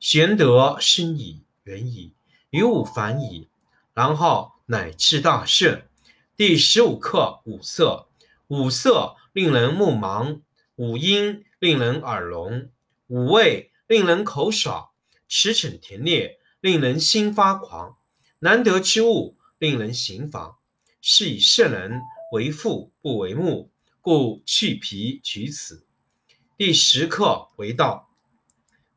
玄德深矣，远矣，于物反矣，然后乃至大顺。第十五课五色。五色令人目盲，五音令人耳聋，五味令人口爽，驰骋甜猎令人心发狂。难得之物令人行妨。是以圣人为父不为目，故去皮取此。第十课为道。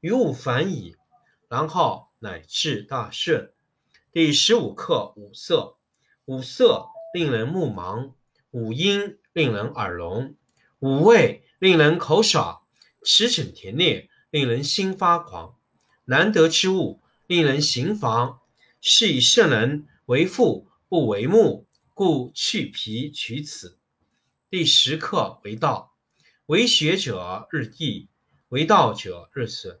于物反矣，然后乃至大顺。第十五课五色。五色令人目盲，五音令人耳聋，五味令人口爽，驰骋甜猎令人心发狂。难得之物令人行妨。是以圣人为父不为目，故去皮取此。第十课为道。为学者日益，为道者日损。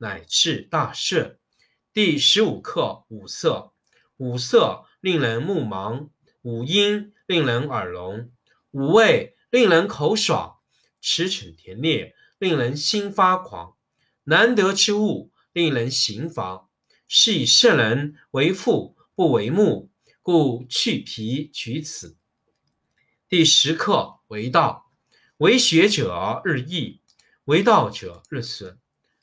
乃至大顺。第十五课五色。五色令人目盲，五音令人耳聋，五味令人口爽，驰骋甜猎令人心发狂。难得之物令人行妨。是以圣人为父不为目，故去皮取此。第十课为道。为学者日益，为道者日损。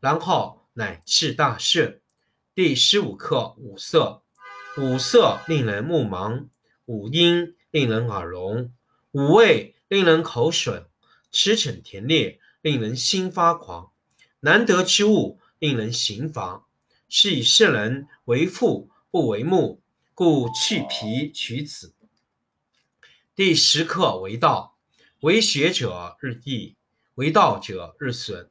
然后乃至大顺。第十五课：五色。五色令人目盲，五音令人耳聋，五味令人口吮，驰骋甜猎令人心发狂。难得之物令人行妨。是以圣人为父不为目，故去皮取此。第十课为道，为学者日益，为道者日损，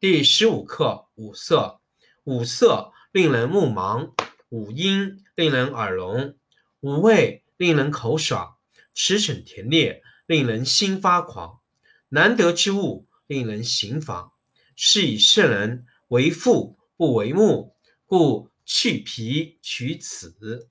第十五课：五色。五色令人目盲。五音令人耳聋，五味令人口爽，驰骋甜猎令人心发狂。难得之物令人行妨。是以圣人为父不为目，故去皮取此。